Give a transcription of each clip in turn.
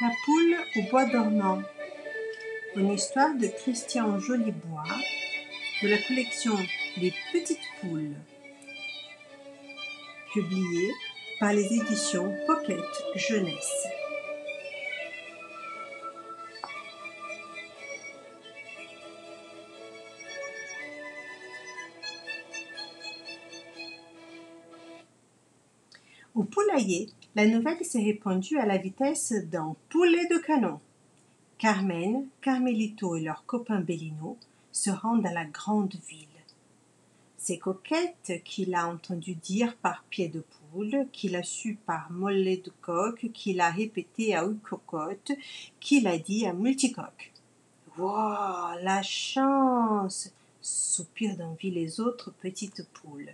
La poule au bois dormant. Une histoire de Christian Jolibois de la collection Les Petites Poules. Publiée par les éditions Pocket Jeunesse. Au poulailler, la nouvelle s'est répandue à la vitesse d'un poulet de canon. Carmen, Carmelito et leur copain Bellino se rendent à la grande ville. C'est Coquette qui l'a entendu dire par pied de poule, qui l'a su par mollet de coq, qui l'a répété à Cocotte, qui l'a dit à Multicoque. Wow, la chance soupirent d'envie les autres petites poules.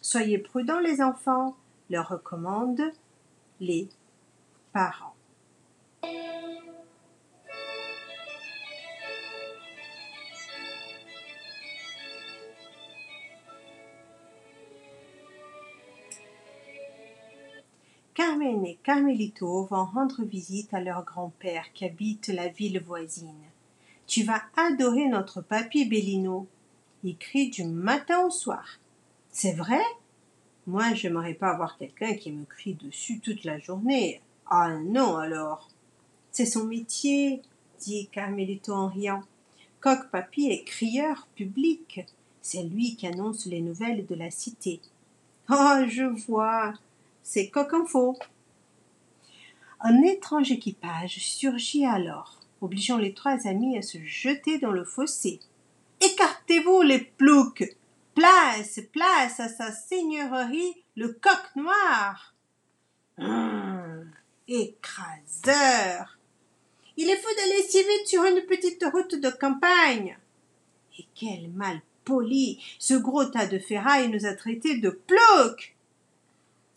Soyez prudents les enfants, leur recommandent les parents. Carmen et Carmelito vont rendre visite à leur grand-père qui habite la ville voisine. Tu vas adorer notre papy Bellino. Il crie du matin au soir. C'est vrai? Moi, j'aimerais pas avoir quelqu'un qui me crie dessus toute la journée. Ah non alors. C'est son métier, dit Carmelito en riant. Coq Papy est crieur public. C'est lui qui annonce les nouvelles de la cité. Oh, je vois, c'est Coquinfo. Un étrange équipage surgit alors, obligeant les trois amis à se jeter dans le fossé. Écartez-vous, les ploucs Place, place à sa seigneurie, le coq noir. Hum, Écraseur. Il est fou d'aller si vite sur une petite route de campagne. Et quel mal poli Ce gros tas de ferraille nous a traités de ploucs.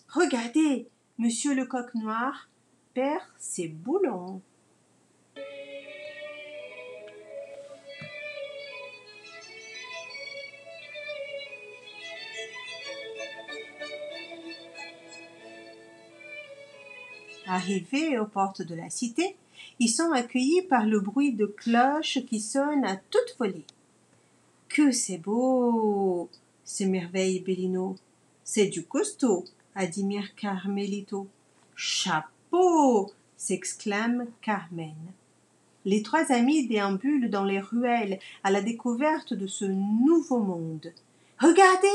Regardez, monsieur le coq noir perd ses boulons. Arrivés aux portes de la cité, ils sont accueillis par le bruit de cloches qui sonnent à toute volée. Que c'est beau s'émerveille Bellino. C'est du costaud admire Carmelito. Chapeau s'exclame Carmen. Les trois amis déambulent dans les ruelles à la découverte de ce nouveau monde. Regardez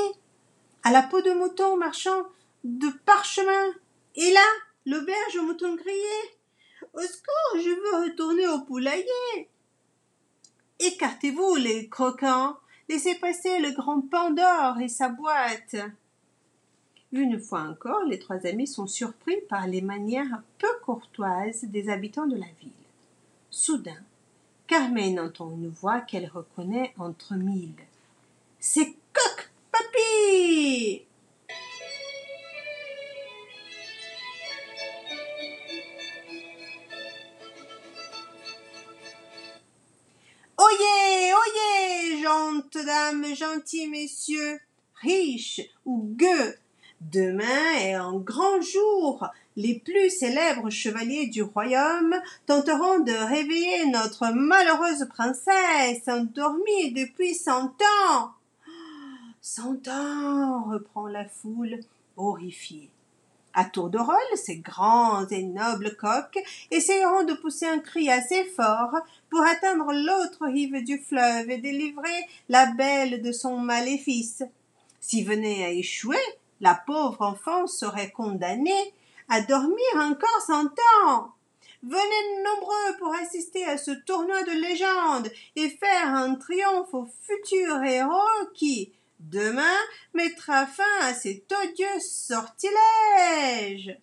À la peau de mouton marchand de parchemin Et là L'auberge au mouton grillé. Au secours, je veux retourner au poulailler. Écartez-vous, les croquants. Laissez passer le grand Pandore et sa boîte. Une fois encore, les trois amis sont surpris par les manières peu courtoises des habitants de la ville. Soudain, Carmen entend une voix qu'elle reconnaît entre mille. C'est Coq Papy dames, gentils messieurs, riches ou gueux, Demain est un grand jour. Les plus célèbres chevaliers du royaume tenteront de réveiller notre malheureuse princesse endormie depuis cent ans. Cent ans, reprend la foule, horrifiée. À tour de rôle, ces grands et nobles coqs essayeront de pousser un cri assez fort pour atteindre l'autre rive du fleuve et délivrer la belle de son maléfice. S'y venait à échouer, la pauvre enfant serait condamnée à dormir encore cent ans. Venez nombreux pour assister à ce tournoi de légende et faire un triomphe au futur héros qui, demain, mettra fin à cet odieux sortilège.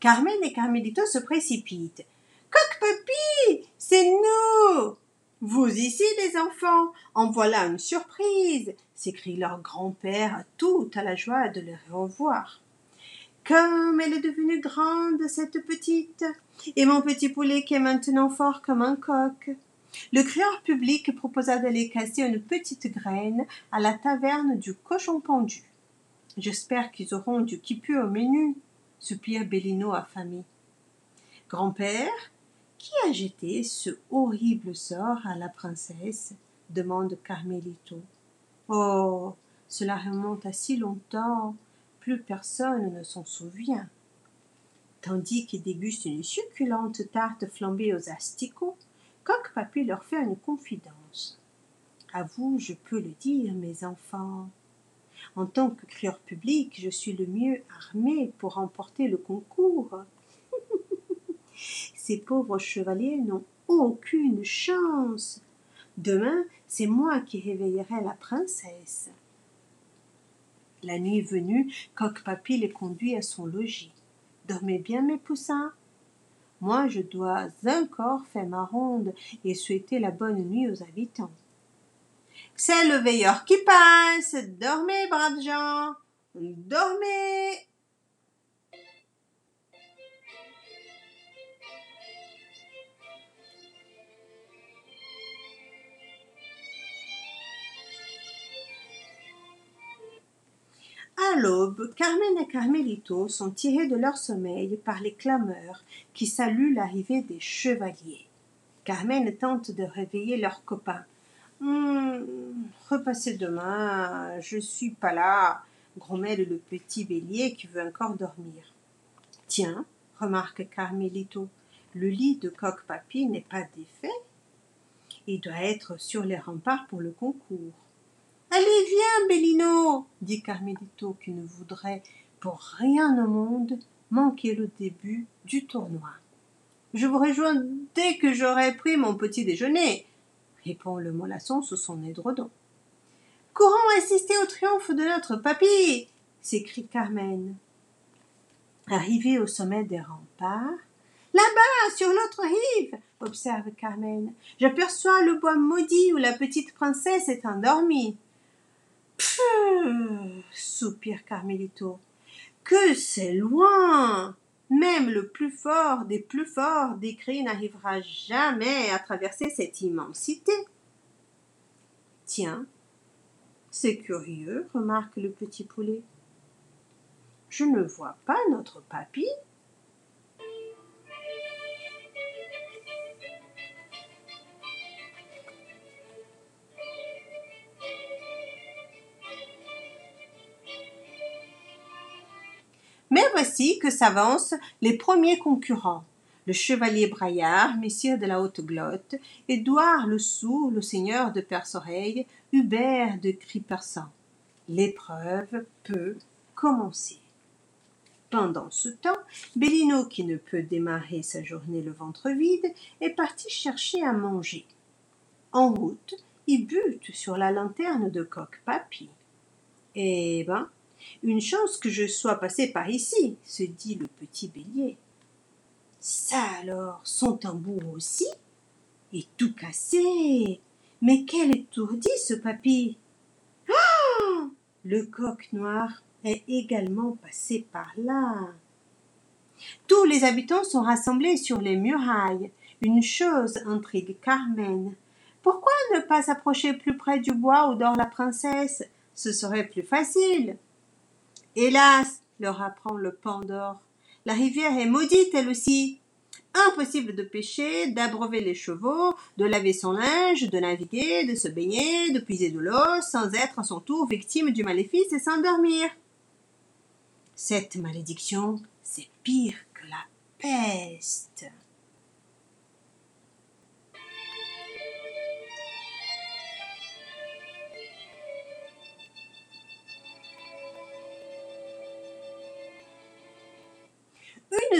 Carmen et Carmelito se précipitent. Coq-papy, c'est nous Vous ici, les enfants En voilà une surprise s'écrie leur grand-père, tout à la joie de les revoir. Comme elle est devenue grande, cette petite, et mon petit poulet qui est maintenant fort comme un coq. Le crieur public proposa d'aller casser une petite graine à la taverne du cochon pendu. J'espère qu'ils auront du quipu au menu, soupira Bellino affamé. Grand-père, qui a jeté ce horrible sort à la princesse? demande Carmelito. Oh, cela remonte à si longtemps, plus personne ne s'en souvient. Tandis qu'ils dégustent une succulente tarte flambée aux asticots, Coq Papy leur fait une confidence. À vous, je peux le dire, mes enfants. En tant que crieur public, je suis le mieux armé pour remporter le concours. Ces pauvres chevaliers n'ont aucune chance. Demain, c'est moi qui réveillerai la princesse. La nuit venue, Coq-Papy les conduit à son logis. Dormez bien, mes poussins. Moi, je dois encore faire ma ronde et souhaiter la bonne nuit aux habitants. C'est le veilleur qui passe. Dormez, braves gens. Dormez. À l'aube, Carmen et Carmelito sont tirés de leur sommeil par les clameurs qui saluent l'arrivée des chevaliers. Carmen tente de réveiller leurs copains. Hum, repassez demain, je suis pas là, grommelle le petit bélier qui veut encore dormir. Tiens, remarque Carmelito, le lit de coq-papy n'est pas défait. Il doit être sur les remparts pour le concours. Allez, viens, Bellino, dit Carmelito, qui ne voudrait pour rien au monde manquer le début du tournoi. Je vous rejoins dès que j'aurai pris mon petit déjeuner, répond le mollasson sous son édredon. Courons assister au triomphe de notre papy s'écrie Carmen. Arrivé au sommet des remparts, Là-bas, sur l'autre rive, observe Carmen, j'aperçois le bois maudit où la petite princesse est endormie. Soupire Carmelito. Que c'est loin Même le plus fort des plus forts des cris n'arrivera jamais à traverser cette immensité. Tiens, c'est curieux, remarque le petit poulet. Je ne vois pas notre papy. Voici que s'avancent les premiers concurrents. Le chevalier Braillard, messire de la Haute-Glotte, Édouard le Sourd, le seigneur de Perce-Oreille, Hubert de Cripersan. L'épreuve peut commencer. Pendant ce temps, Bellino, qui ne peut démarrer sa journée le ventre vide, est parti chercher à manger. En route, il bute sur la lanterne de coq-papy. Eh ben, une chance que je sois passé par ici, se dit le petit bélier. Ça alors, son tambour aussi? Et tout cassé Mais quel étourdi ce papy Ah Le coq noir est également passé par là. Tous les habitants sont rassemblés sur les murailles. Une chose intrigue Carmen. Pourquoi ne pas s'approcher plus près du bois où dort la princesse? Ce serait plus facile. Hélas, leur apprend le Pandore, la rivière est maudite elle aussi. Impossible de pêcher, d'abreuver les chevaux, de laver son linge, de naviguer, de se baigner, de puiser de l'eau, sans être à son tour victime du maléfice et s'endormir. Cette malédiction, c'est pire que la peste.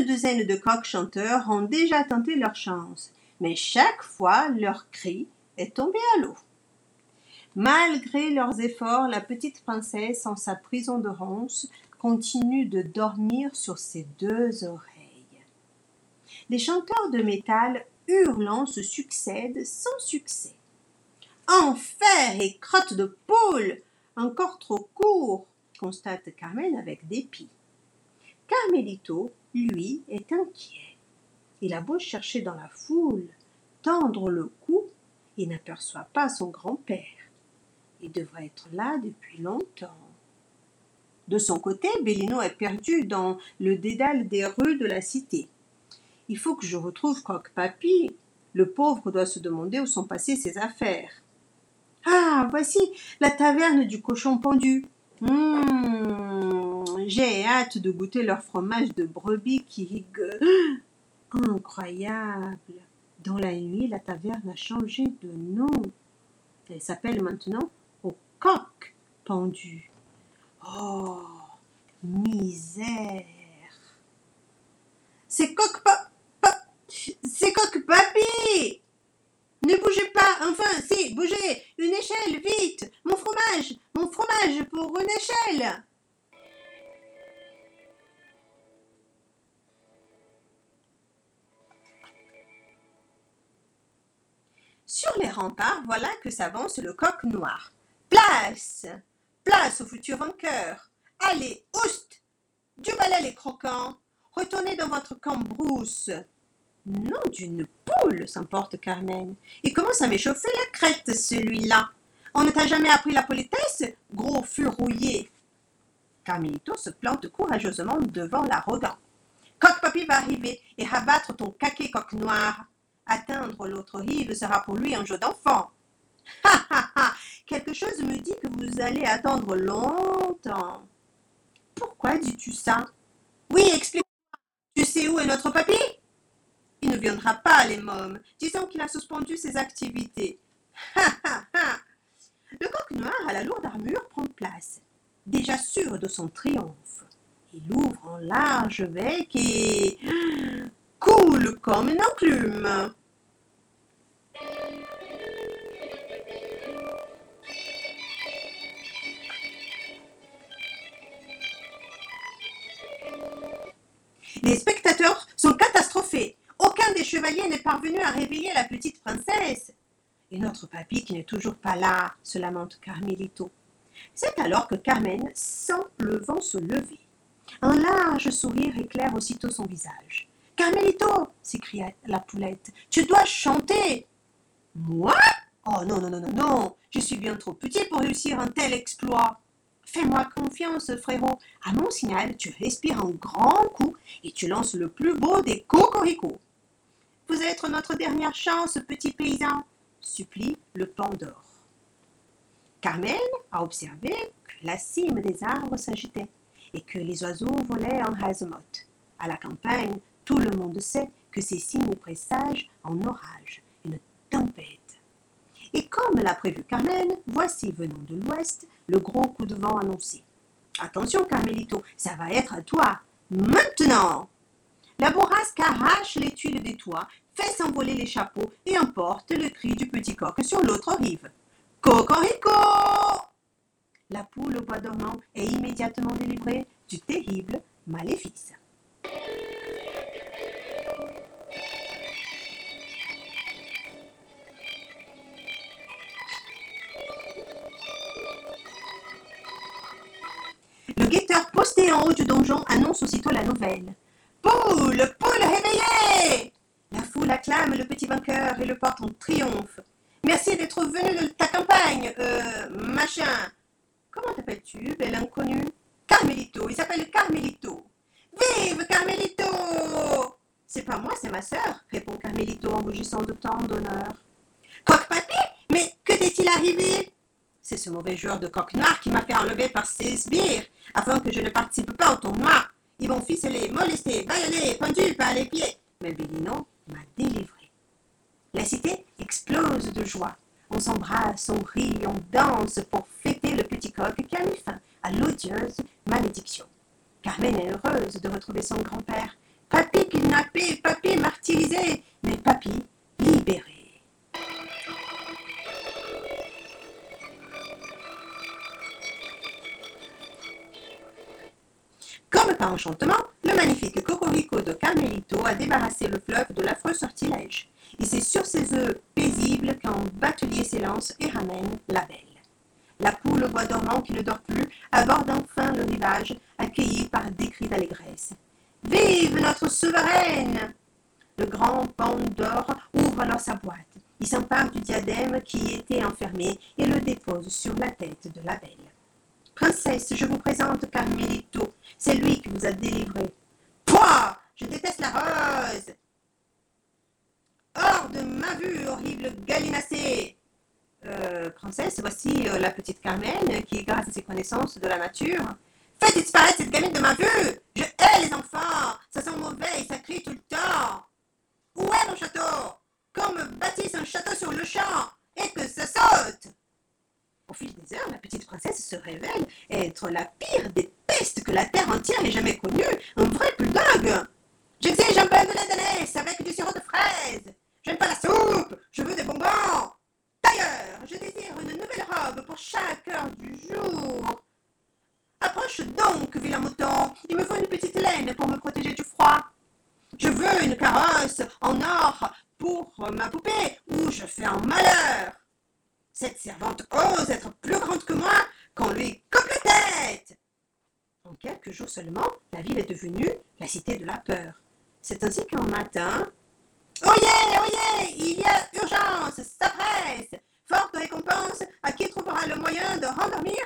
Une douzaine de coqs chanteurs ont déjà tenté leur chance, mais chaque fois leur cri est tombé à l'eau. Malgré leurs efforts, la petite princesse, en sa prison de ronces, continue de dormir sur ses deux oreilles. Les chanteurs de métal hurlant se succèdent sans succès. Enfer et crotte de poule Encore trop court constate Carmen avec dépit. Carmelito, lui, est inquiet. Il a beau chercher dans la foule, tendre le cou, il n'aperçoit pas son grand-père. Il devrait être là depuis longtemps. De son côté, Bellino est perdu dans le dédale des rues de la cité. Il faut que je retrouve Coq-Papy. Le pauvre doit se demander où sont passées ses affaires. Ah, voici la taverne du cochon pendu. Mmh, j'ai hâte de goûter leur fromage de brebis qui incroyable. Dans la nuit, la taverne a changé de nom. Elle s'appelle maintenant au coq pendu. Oh, misère. C'est coq c'est coq papy. Ne bougez pas, enfin, si, bougez, une échelle, vite, mon fromage, mon fromage pour une échelle. Sur les remparts, voilà que s'avance le coq noir. Place Place au futur vainqueur Allez, oust Du balai les croquants Retournez dans votre cambrousse Nom d'une poule s'emporte Carmen. Il commence à m'échauffer la crête, celui-là. On ne t'a jamais appris la politesse, gros furouillé. Carmelito se plante courageusement devant l'arrogant. Coq-papy va arriver et rabattre ton caquet coq noir. Atteindre l'autre rive sera pour lui un jeu d'enfant. Ha ha ha Quelque chose me dit que vous allez attendre longtemps. Pourquoi dis-tu ça? Oui, explique-moi. Tu sais où est notre papy? Il ne viendra pas, les mômes. Disons qu'il a suspendu ses activités. Ha ha ha Le coq noir à la lourde armure prend place, déjà sûr de son triomphe. Il ouvre en large bec et coule comme une enclume. Les spectateurs sont catastrophés. Aucun des chevaliers n'est parvenu à réveiller la petite princesse. Et notre papy qui n'est toujours pas là, se lamente Carmelito. C'est alors que Carmen sent le vent se lever. Un large sourire éclaire aussitôt son visage. Carmelito s'écria la poulette, tu dois chanter. Moi? Oh non, non, non, non, non, je suis bien trop petit pour réussir un tel exploit. Fais-moi confiance, frérot. À mon signal, tu respires un grand coup et tu lances le plus beau des cocoricots. Vous êtes notre dernière chance, petit paysan, supplie le Pandore. Carmen a observé que la cime des arbres s'agitait et que les oiseaux volaient en hazemote. À la campagne, tout le monde sait que ces signes présagent un orage, une tempête. Et comme l'a prévu Carmen, voici venant de l'ouest le gros coup de vent annoncé. Attention, Carmelito, ça va être à toi. Maintenant La bourrasque arrache les tuiles des toits, fait s'envoler les chapeaux et emporte le cri du petit coq sur l'autre rive. Cocorico La poule au bois dormant est immédiatement délivrée du terrible maléfice. Posté en haut du donjon annonce aussitôt la nouvelle. Poule, poule réveillée La foule acclame le petit vainqueur et le porte en triomphe. Merci d'être venu de ta campagne, euh, machin. Comment t'appelles-tu, bel inconnu Carmelito, il s'appelle Carmelito. Vive Carmelito C'est pas moi, c'est ma sœur, répond Carmelito en rougissant de tant d'honneur. Coq-papy Mais que t'est-il arrivé? C'est ce mauvais joueur de coq noir qui m'a fait enlever par ses sbires afin que je ne participe pas au tournoi. Ils vont ficeler, molester, baïonner, pendu par les pieds. Mais Bélino m'a délivré. La cité explose de joie. On s'embrasse, on rit, on danse pour fêter le petit coq qui a mis fin à l'odieuse malédiction. Carmen est heureuse de retrouver son grand-père. Papy kidnappé, papy martyrisé, mais papy libéré. Par enchantement, le magnifique cocorico de Carmelito a débarrassé le fleuve de l'affreux sortilège. Et c'est sur ses œufs paisibles qu'un batelier s'élance et ramène la belle. La poule au bois dormant qui ne dort plus, aborde enfin le rivage, accueilli par des cris d'allégresse. Vive notre souveraine Le grand pan d'or ouvre alors sa boîte. Il s'empare du diadème qui y était enfermé et le dépose sur la tête de la belle. Princesse, je vous présente Carmelito. C'est lui qui vous a délivré. Pouah Je déteste la rose. Hors de ma vue, horrible gallinacée. Euh, Princesse, voici euh, la petite Carmen qui, grâce à ses connaissances de la nature, Faites disparaître cette gamine de ma vue. Je hais les enfants. Ça sent mauvais et ça crie tout le temps. Où est mon château? Qu'on me bâtisse un château sur le champ et que ça saute? Au fil des heures, la petite princesse se révèle être la pire des pestes que la terre entière ait jamais connue, un vrai bulldog J'exige un bain de d'ânesse avec du sirop de fraise J'aime pas la soupe Je veux des bonbons D'ailleurs, je désire une nouvelle robe pour chaque heure du jour Approche donc, vilain mouton. Il me faut une petite laine pour me protéger du froid. Je veux une carrosse en or pour ma poupée ou je fais un malheur. Cette servante ose être plus grande que moi qu'on lui coupe la tête. En quelques jours seulement, la ville est devenue la cité de la peur. C'est ainsi qu'un matin. Oyez, oyez, il y a urgence, ça presse. Forte récompense à qui trouvera le moyen de rendormir